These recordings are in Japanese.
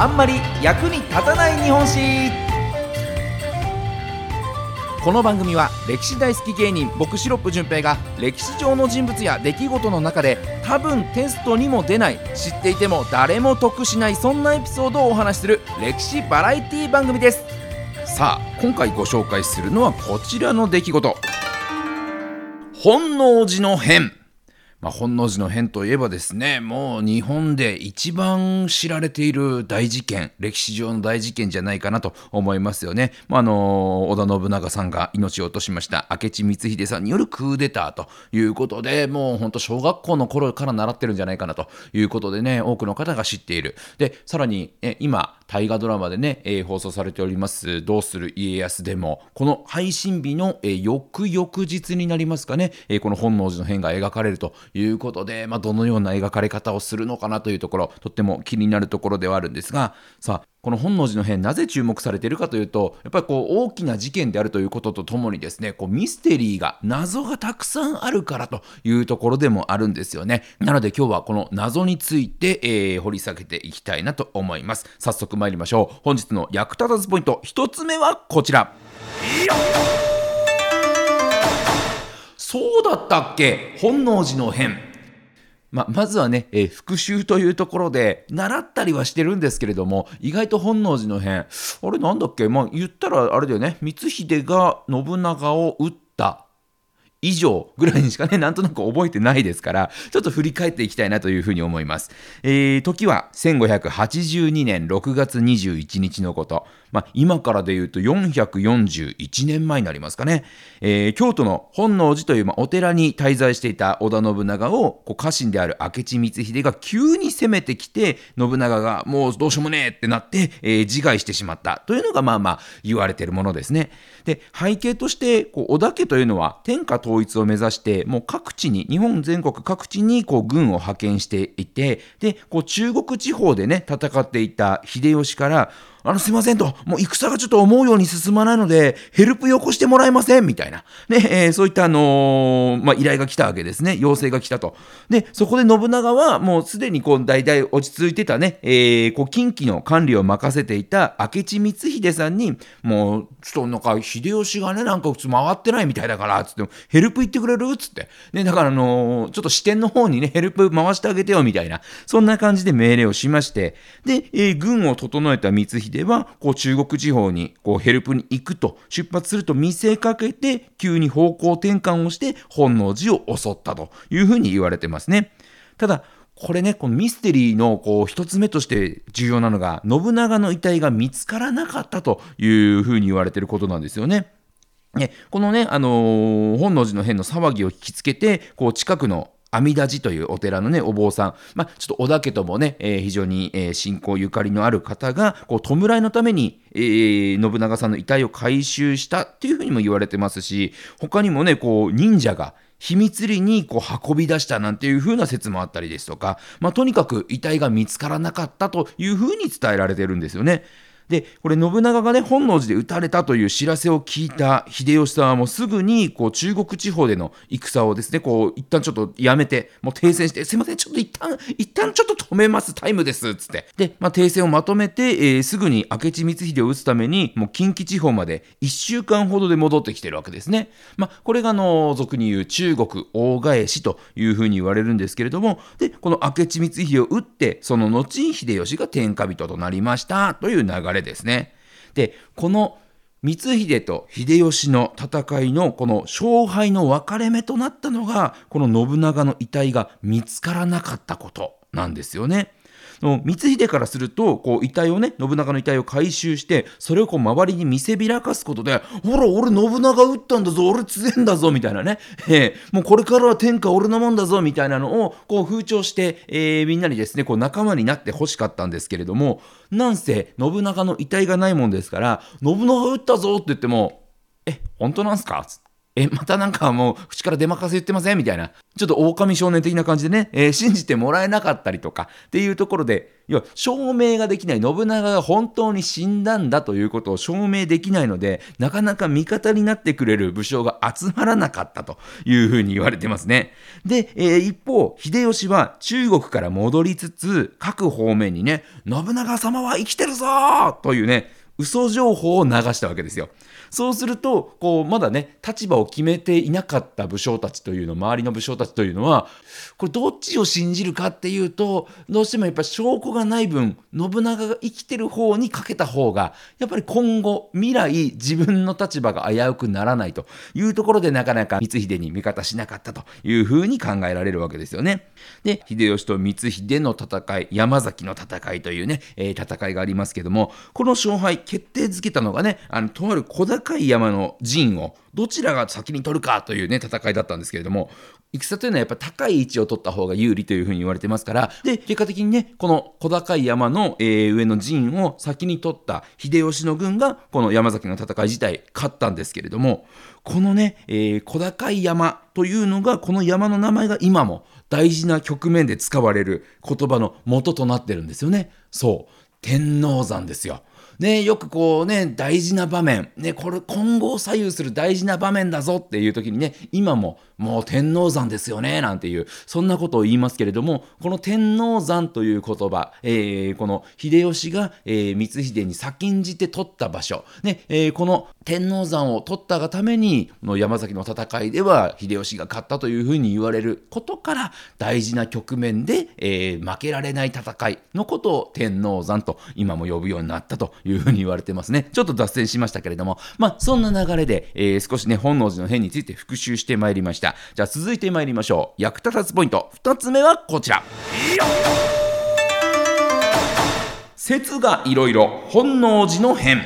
あんまり役に立たない日本史。この番組は歴史大好き芸人僕シロップ純平が歴史上の人物や出来事の中で多分テストにも出ない知っていても誰も得しないそんなエピソードをお話しする歴史バラエティ番組です。さあ今回ご紹介するのはこちらの出来事。本能寺の変。まあ、本能寺の変といえばですね、もう日本で一番知られている大事件、歴史上の大事件じゃないかなと思いますよね。まあ、あの、織田信長さんが命を落としました明智光秀さんによるクーデターということで、もう本当小学校の頃から習ってるんじゃないかなということでね、多くの方が知っている。で、さらに、え今、大河ドラマでね、えー、放送されております「どうする家康」でもこの配信日の、えー、翌々日になりますかね、えー、この本能寺の変が描かれるということで、まあ、どのような描かれ方をするのかなというところとっても気になるところではあるんですがさあこの本能寺の変なぜ注目されているかというとやっぱりこう大きな事件であるということとともにですねこうミステリーが謎がたくさんあるからというところでもあるんですよね。なので今日はこの謎について、えー、掘り下げていきたいなと思います。早速参りましょう。本日の役立たずポイント1つ目はこちら。そうだったっけ？本能寺の変。ままずはね、えー、復習というところで、習ったりはしてるんですけれども、意外と本能寺の変、あれなんだっけ？まあ言ったらあれだよね、光秀が信長を撃った以上ぐらいにしかね、なんとなく覚えてないですから、ちょっと振り返っていきたいなというふうに思います。えー、時は1582年6月21日のこと。まあ、今からで言うと441年前になりますかね。えー、京都の本能寺という、まあ、お寺に滞在していた織田信長をこう家臣である明智光秀が急に攻めてきて信長がもうどうしようもねえってなって、えー、自害してしまったというのがまあまあ言われているものですね。で背景としてこう織田家というのは天下統一を目指してもう各地に日本全国各地にこう軍を派遣していてでこう中国地方でね戦っていた秀吉からあの、すいませんと、もう戦がちょっと思うように進まないので、ヘルプよこしてもらえませんみたいな。ね、えー、そういったあのー、まあ、依頼が来たわけですね。要請が来たと。で、そこで信長はもうすでにこう、大体落ち着いてたね、えー、こう、近畿の管理を任せていた明智光秀さんに、もう、ちょっとなんか、秀吉がね、なんか普通回ってないみたいだから、つって、ヘルプ行ってくれる？つって。ね、だからあのー、ちょっと支店の方にね、ヘルプ回してあげてよ、みたいな。そんな感じで命令をしまして、で、えー、軍を整えた光秀ではこう中国地方にこうヘルプに行くと出発すると見せかけて急に方向転換をして本能寺を襲ったというふうに言われてますね。ただこれね、このミステリーのこう一つ目として重要なのが、信長の遺体が見つからなかったというふうに言われてることなんですよね。ねこのね、あのー、本能寺の変の騒ぎを聞きつけて、こう近くの阿弥陀寺というお寺のね、お坊さん、まあ、ちょっと織田家ともね、えー、非常に、えー、信仰ゆかりのある方が、こう、弔いのために、えー、信長さんの遺体を回収したっていうふうにも言われてますし、他にもね、こう、忍者が、秘密裏にこう運び出したなんていう風な説もあったりですとか、まあ、とにかく遺体が見つからなかったという風に伝えられてるんですよね。で、これ信長がね、本能寺で撃たれたという知らせを聞いた秀吉さんはもうすぐに、こう、中国地方での戦をですね、こう、一旦ちょっとやめて、もう停戦して、すいません、ちょっと一旦、一旦ちょっと止めます、タイムです、つって。で、まあ、停戦をまとめて、えー、すぐに明智光秀を撃つために、もう近畿地方まで1週間ほどで戻ってきてるわけですね。まあ、これが、あの、俗に言う中国大返しというふうに言われるんですけれども、で、この明智光秀を撃って、その後秀吉が天下人となりましたという流れれですね。で、この光秀と秀吉の戦いのこの勝敗の分かれ目となったのが、この信長の遺体が見つからなかったことなんですよね。光秀からするとこう遺体をね信長の遺体を回収してそれをこう周りに見せびらかすことでほら俺信長撃ったんだぞ俺強えんだぞみたいなね、えー、もうこれからは天下俺のもんだぞみたいなのをこう風潮して、えー、みんなにですねこう仲間になってほしかったんですけれどもなんせ信長の遺体がないもんですから信長撃ったぞって言ってもえ本当なんすか？ええ、またなんかもう口から出まかせ言ってません？みたいな。ちょっと狼少年的な感じでね、えー、信じてもらえなかったりとかっていうところで、要は証明ができない、信長が本当に死んだんだということを証明できないので、なかなか味方になってくれる武将が集まらなかったというふうに言われてますね。で、えー、一方、秀吉は中国から戻りつつ、各方面にね、信長様は生きてるぞというね、嘘情報を流したわけですよ。そうすると、こう、まだね、立場を決めていなかった武将たちというの、周りの武将たちというのは、これどっちを信じるかっていうと、どうしてもやっぱ証拠がない分、信長が生きてる方にかけた方が、やっぱり今後、未来、自分の立場が危うくならないというところで、なかなか光秀に味方しなかったというふうに考えられるわけですよね。で、秀吉と光秀の戦い、山崎の戦いというね、えー、戦いがありますけども、この勝敗決定づけたのがね、あの、とある小高い山の陣をどちらが先に取るかというね、戦いだったんですけれども、戦というのはやっぱ高い位置を取った方が有利というふうに言われてますから、で、結果的にね、この小高い山の、えー、上の陣を先に取った秀吉の軍が、この山崎の戦い自体勝ったんですけれども、このね、えー、小高い山というのが、この山の名前が今も大事な局面で使われる言葉の元となってるんですよね。そう。天王山ですよ。ね、よくこうね、大事な場面、ね、これ今後を左右する大事な場面だぞっていう時にね、今ももう天王山ですよね、なんていう、そんなことを言いますけれども、この天王山という言葉、えー、この秀吉が、えー、光秀に先んじて取った場所、ね、えー、この天王山を取ったがために、の山崎の戦いでは秀吉が勝ったというふうに言われることから、大事な局面で、え、負けられない戦いのことを天王山と今も呼ぶようになったというふうに言われてますね。ちょっと脱線しましたけれども、まあ、そんな流れで、え、少しね、本能寺の変について復習してまいりました。じゃあ続いてまいりましょう。役立たずポイント。2つ目はこちら。説がいろいろ、本能寺の変。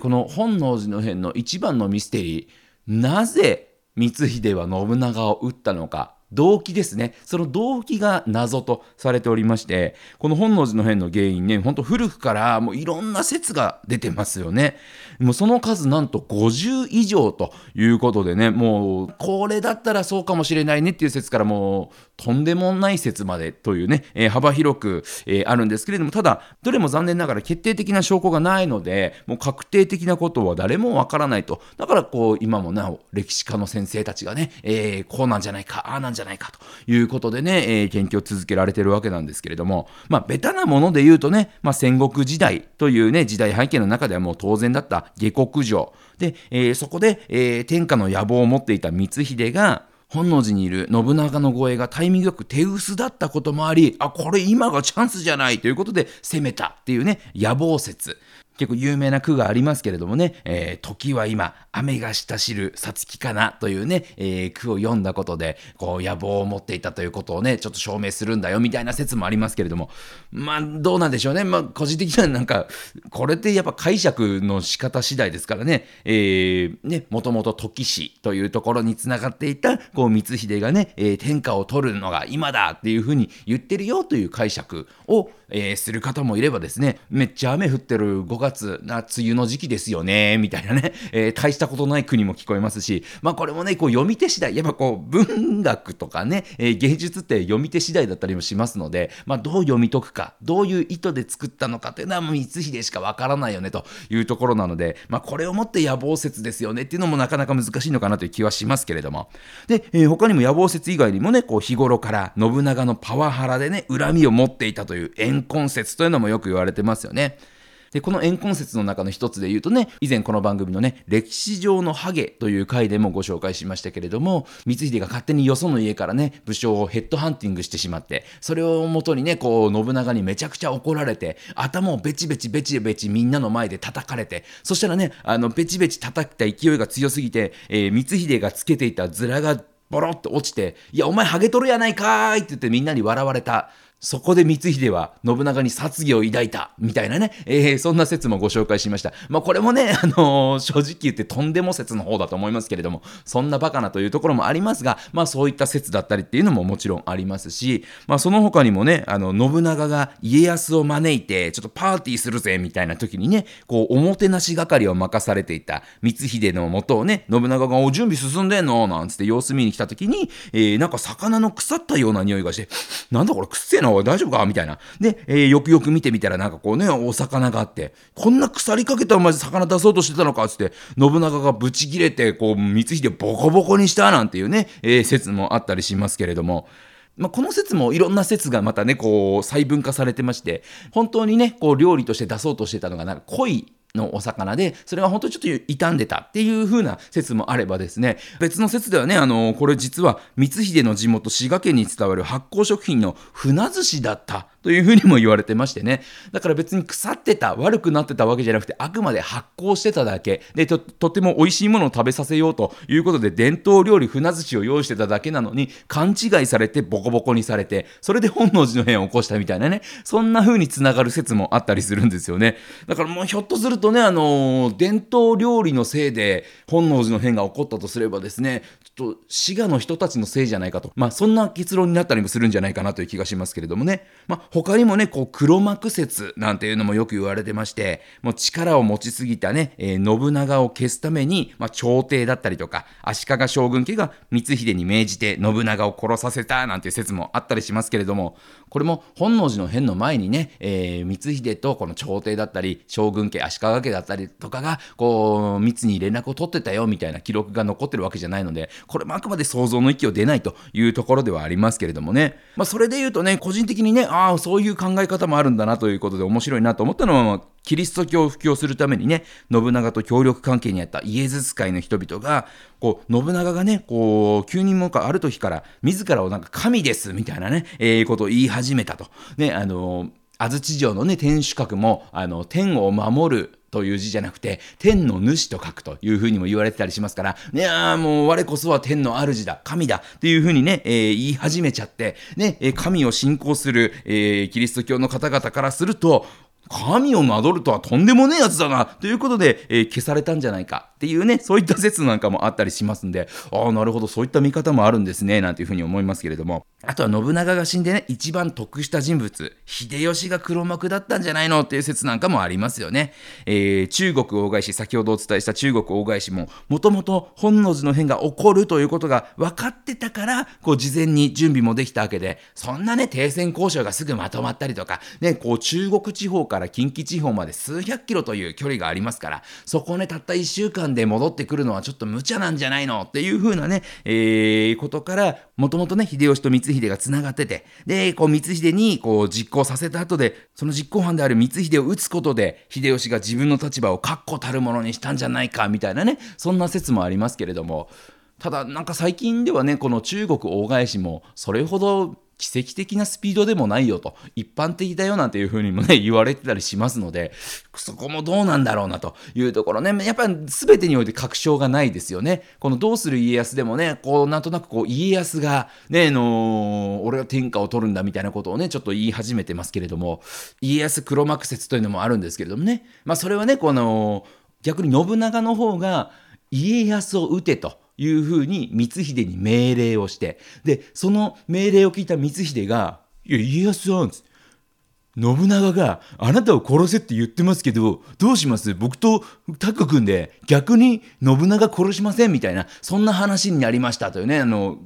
この本能寺の変の一番のミステリー、なぜ光秀は信長を討ったのか。動機ですね。その動機が謎とされておりまして、この本能寺の変の原因ね、ほんと古くからもういろんな説が出てますよね。もうその数なんと50以上ということでね、もうこれだったらそうかもしれないねっていう説からもうとんでもない説までというね、えー、幅広く、えー、あるんですけれども、ただ、どれも残念ながら決定的な証拠がないので、もう確定的なことは誰もわからないと。だからこう、今もなお歴史家の先生たちがね、えー、こうなんじゃないか、ああなんじゃないかじゃないかということでね、えー、研究を続けられてるわけなんですけれども、まあ、ベタなもので言うとね、まあ、戦国時代というね、時代背景の中ではもう当然だった下克上。で、えー、そこで、えー、天下の野望を持っていた光秀が、本能寺にいる信長の護衛がタイミングよく手薄だったこともあり、あ、これ今がチャンスじゃないということで攻めたっていうね、野望説。結構有名な句がありますけれどもね、えー、時は今、雨がしたしるさつきかなというね、えー、句を読んだことで、こう野望を持っていたということをね、ちょっと証明するんだよみたいな説もありますけれども、まあどうなんでしょうね。まあ個人的にはなんか、これってやっぱ解釈の仕方次第ですからね、えー、ね、もともと時氏というところにつながっていた、こう光秀がね、えー、天下を取るのが今だっていうふうに言ってるよという解釈を、えー、する方もいればですね、めっちゃ雨降ってる5月、な、梅雨の時期ですよね、みたいなね、えー、大したことない国も聞こえますし、まあこれもね、こう読み手次第、やっぱこう文学とかね、えー、芸術って読み手次第だったりもしますので、まあどう読み解くか、どういう意図で作ったのかっていうのはもう光秀しかわからないよねというところなので、まあこれをもって野望説ですよねっていうのもなかなか難しいのかなという気はしますけれども。で、えー、他にも野望説以外にもね、こう日頃から信長のパワハラでね、恨みを持っていたという縁怨恨説というのもよく言われてますよね。で、この怨恨説の中の一つで言うとね、以前この番組のね、歴史上のハゲという回でもご紹介しましたけれども、光秀が勝手によその家からね、武将をヘッドハンティングしてしまって、それをもとにね、こう、信長にめちゃくちゃ怒られて、頭をベチベチベチベチみんなの前で叩かれて、そしたらね、あの、ベチベチ叩いた勢いが強すぎて、えー、光秀がつけていた面がボロッと落ちて、いや、お前ハゲとるやないかーいって言ってみんなに笑われた。そこで光秀は信長に殺意を抱いた、みたいなね、えー、そんな説もご紹介しました。まあこれもね、あのー、正直言ってとんでも説の方だと思いますけれども、そんなバカなというところもありますが、まあそういった説だったりっていうのももちろんありますし、まあその他にもね、あの、信長が家康を招いて、ちょっとパーティーするぜ、みたいな時にね、こう、おもてなし係を任されていた光秀のもとをね、信長がお準備進んでんの？なんつって様子見に来た時に、えー、なんか魚の腐ったような匂いがして、なんだこれくっせえな、大丈夫か？みたいな。で、えー、よくよく見てみたらなんかこうね、お魚があって、こんな腐りかけたお前魚出そうとしてたのか？っつって、信長がブチ切れて、こう、光秀ボコボコにしたなんていうね、えー、説もあったりしますけれども、まあ、この説もいろんな説がまたね、こう、細分化されてまして、本当にね、こう、料理として出そうとしてたのが、なんか濃いのお魚で、それが本当にちょっと傷んでたっていう風な説もあればですね、別の説ではね、あの、これ実は光秀の地元滋賀県に伝わる発酵食品の船寿司だったというふうにも言われてましてね。だから別に腐ってた、悪くなってたわけじゃなくて、あくまで発酵してただけ。で、と、とても美味しいものを食べさせようということで、伝統料理船寿司を用意してただけなのに、勘違いされてボコボコにされて、それで本能寺の変を起こしたみたいなね。そんな風に繋がる説もあったりするんですよね。だからもうひょっとするとね、あのー、伝統料理のせいで本能寺の変が起こったとすればですね、ちょっと滋賀の人たちのせいじゃないかと。まあそんな結論になったりもするんじゃないかなという気がしますけれどもね。まあ他にもね、こう黒幕説なんていうのもよく言われてまして、もう力を持ちすぎたね、えー、信長を消すために、まあ朝廷だったりとか、足利将軍家が光秀に命じて信長を殺させたなんていう説もあったりしますけれども、これも本能寺の変の前にね、えー、光秀とこの朝廷だったり、将軍家、足利家だったりとかが、こう、密に連絡を取ってたよみたいな記録が残ってるわけじゃないので、これもあくまで想像の域を出ないというところではありますけれどもね。まあそれで言うとね、個人的にね、ああ、そういう考え方もあるんだなということで面白いなと思ったのは、キリスト教を布教するためにね、信長と協力関係にあったイエズス会の人々が、こう、信長がね、こう、急にもかある時から、自らをなんか神ですみたいなね、えー、ことを言い始めたと。ね、あのー、安土城のね、天守閣も、あの、天を守るという字じゃなくて、天の主と書くというふうにも言われてたりしますから、いやもう我こそは天の主だ、神だっていうふうにね、えー、言い始めちゃって、ね、神を信仰する、えー、キリスト教の方々からすると、神をなどるとはとんでもねえやつだなということで、えー、消されたんじゃないかっていうね、そういった説なんかもあったりしますんで、ああ、なるほど、そういった見方もあるんですね、なんていうふうに思いますけれども。あとは信長が死んでね、一番得した人物、秀吉が黒幕だったんじゃないのっていう説なんかもありますよね。えー、中国大返し、先ほどお伝えした中国大返しも、もともと本能寺の変が起こるということが分かってたから、こう事前に準備もできたわけで、そんなね、停戦交渉がすぐまとまったりとか、ね、こう中国地方からから近畿地方まで数百キロという距離がありますから、そこをね、たった1週間で戻ってくるのはちょっと無茶なんじゃないのっていう風なね、えー、ことから、もともとね、秀吉と光秀が繋がってて、で、こう、光秀に、こう、実行させた後で、その実行犯である光秀を撃つことで、秀吉が自分の立場を確固たるものにしたんじゃないか、みたいなね、そんな説もありますけれども、ただ、なんか最近ではね、この中国大返しも、それほど奇跡的なスピードでもないよと、一般的だよなんていうふうにもね、言われてたりしますので、そこもどうなんだろうなというところね、やっぱり全てにおいて確証がないですよね。このどうする家康でもね、こう、なんとなくこう、家康が、ね、あのー、俺は天下を取るんだみたいなことをね、ちょっと言い始めてますけれども、家康黒幕説というのもあるんですけれどもね、まあそれはね、この、逆に信長の方が、家康を撃てと。いうふうに光秀に命令をして、で、その命令を聞いた光秀が、いや、家康さん、信長があなたを殺せって言ってますけど、どうします？僕とタッグ組んで逆に信長殺しません？みたいな、そんな話になりましたというね、あの、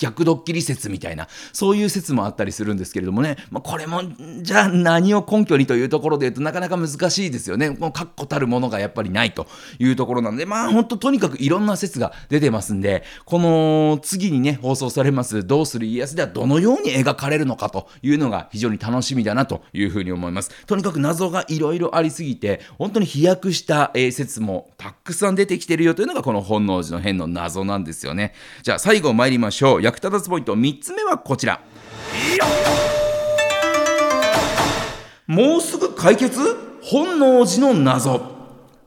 逆ドッキリ説みたいな、そういう説もあったりするんですけれどもね、まあ、これも、じゃあ何を根拠にというところで言うとなかなか難しいですよね。この確固たるものがやっぱりないというところなので、まあ本当とにかくいろんな説が出てますんで、この次にね、放送されますどうする家康ではどのように描かれるのかというのが非常に楽しみだなというふうに思います。とにかく謎がいろいろありすぎて、本当に飛躍した、え説もたくさん出てきてるよというのがこの本能寺の変の謎なんですよね。じゃあ最後参りましょう。役立たずポイント3つ目はこちらもうすぐ解決？本能寺の謎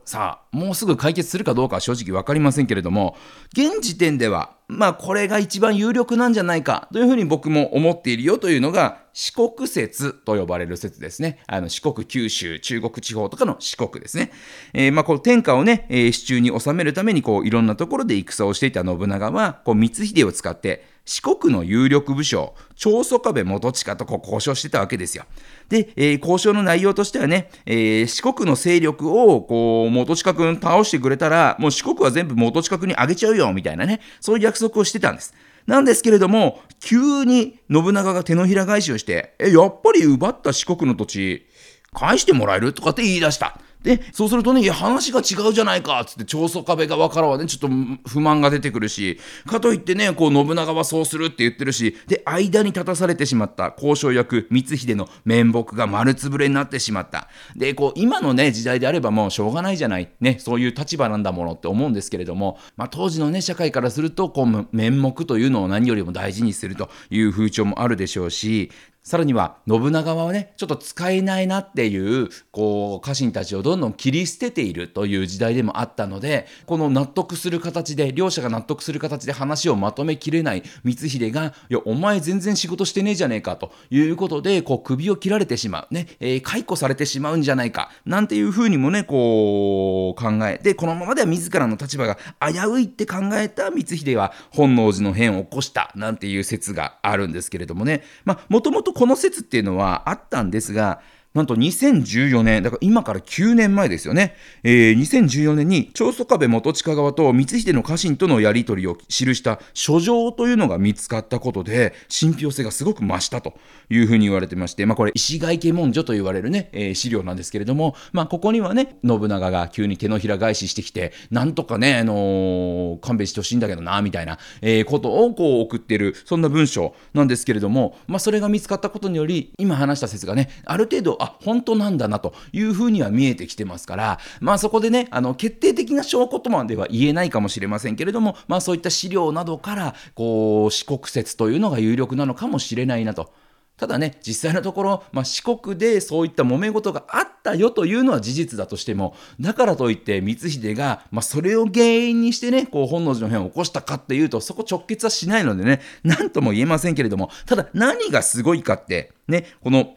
さあもうすぐ解決するかどうかは正直分かりませんけれども現時点ではまあこれが一番有力なんじゃないかというふうに僕も思っているよというのが四国説と呼ばれる説ですね。あの四国、九州、中国地方とかの四国ですね。えー、まあこう天下をね、えー、手中に収めるためにこういろんなところで戦をしていた信長はこう光秀を使って四国の有力武将、長宗我部元親とこう交渉してたわけですよ。で、えー、交渉の内容としてはね、えー、四国の勢力をこう元親君倒してくれたら、もう四国は全部元親君にあげちゃうよみたいなね、そういう約束をしてたんです。なんですけれども、急に信長が手のひら返しをして、え、やっぱり奪った四国の土地、返してもらえる？とかって言い出した。で、そうするとね、いや、話が違うじゃないかっつって、長宗壁側からはね、ちょっと不満が出てくるし、かといってね、こう、信長はそうするって言ってるし、で、間に立たされてしまった。交渉役、光秀の面目が丸つぶれになってしまった。で、こう、今のね、時代であればもうしょうがないじゃない。ね、そういう立場なんだものって思うんですけれども、まあ、当時のね、社会からすると、こう、面目というのを何よりも大事にするという風潮もあるでしょうし、さらには信長はねちょっと使えないなっていうこう家臣たちをどんどん切り捨てているという時代でもあったのでこの納得する形で両者が納得する形で話をまとめきれない光秀が「いやお前全然仕事してねえじゃねえか」ということでこう首を切られてしまうね、えー、解雇されてしまうんじゃないかなんていうふうにもねこう考えてこのままでは自らの立場が危ういって考えた光秀は本能寺の変を起こしたなんていう説があるんですけれどもね。まあもともとこの説っていうのはあったんですが、なんと2014年、だから今から9年前ですよね。えー、2014年に長宗我部元親側と光秀の家臣とのやり取りを記した書状というのが見つかったことで、信憑性がすごく増したというふうに言われてまして、まあこれ石垣家文書と言われるね、えー、資料なんですけれども、まあここにはね、信長が急に手のひら返ししてきて、なんとかね、あのー、勘弁してほしいんだけどな、みたいな、えー、ことをこう送ってる、そんな文章なんですけれども、まあそれが見つかったことにより、今話した説がね、ある程度、あ本当なんだなというふうには見えてきてますからまあそこでねあの決定的な証拠とまでは言えないかもしれませんけれどもまあそういった資料などからこう四国説というのが有力なのかもしれないなと。ただね、実際のところ、まあ、四国でそういった揉め事があったよというのは事実だとしても、だからといって光秀が、まあ、それを原因にしてね、こう本能寺の変を起こしたかっていうと、そこ直結はしないのでね、なんとも言えませんけれども、ただ何がすごいかって、ね、この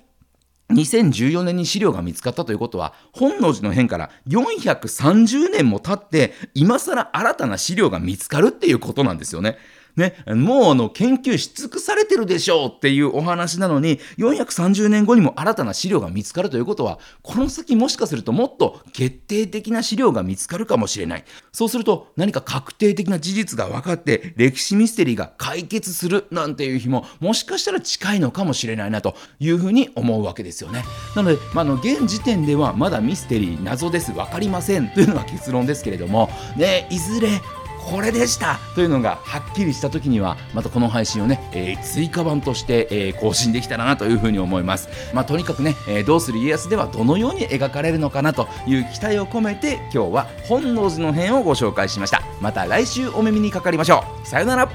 2014年に資料が見つかったということは、本能寺の変から430年も経って、今更新たな資料が見つかるっていうことなんですよね。ね、もうあの研究し尽くされてるでしょうっていうお話なのに、430年後にも新たな資料が見つかるということは、この先もしかするともっと決定的な資料が見つかるかもしれない。そうすると何か確定的な事実が分かって、歴史ミステリーが解決するなんていう日も、もしかしたら近いのかもしれないなというふうに思うわけですよね。なので、まあ、の現時点ではまだミステリー謎です、分かりませんというのが結論ですけれども、ね、いずれこれでした。というのがはっきりした時にはまたこの配信をね、えー、追加版として、えー、更新できたらなというふうに思います。まあとにかくね、えー、どうする家康ではどのように描かれるのかなという期待を込めて今日は本能寺の変をご紹介しました。また来週お耳にかかりましょう。さよなら。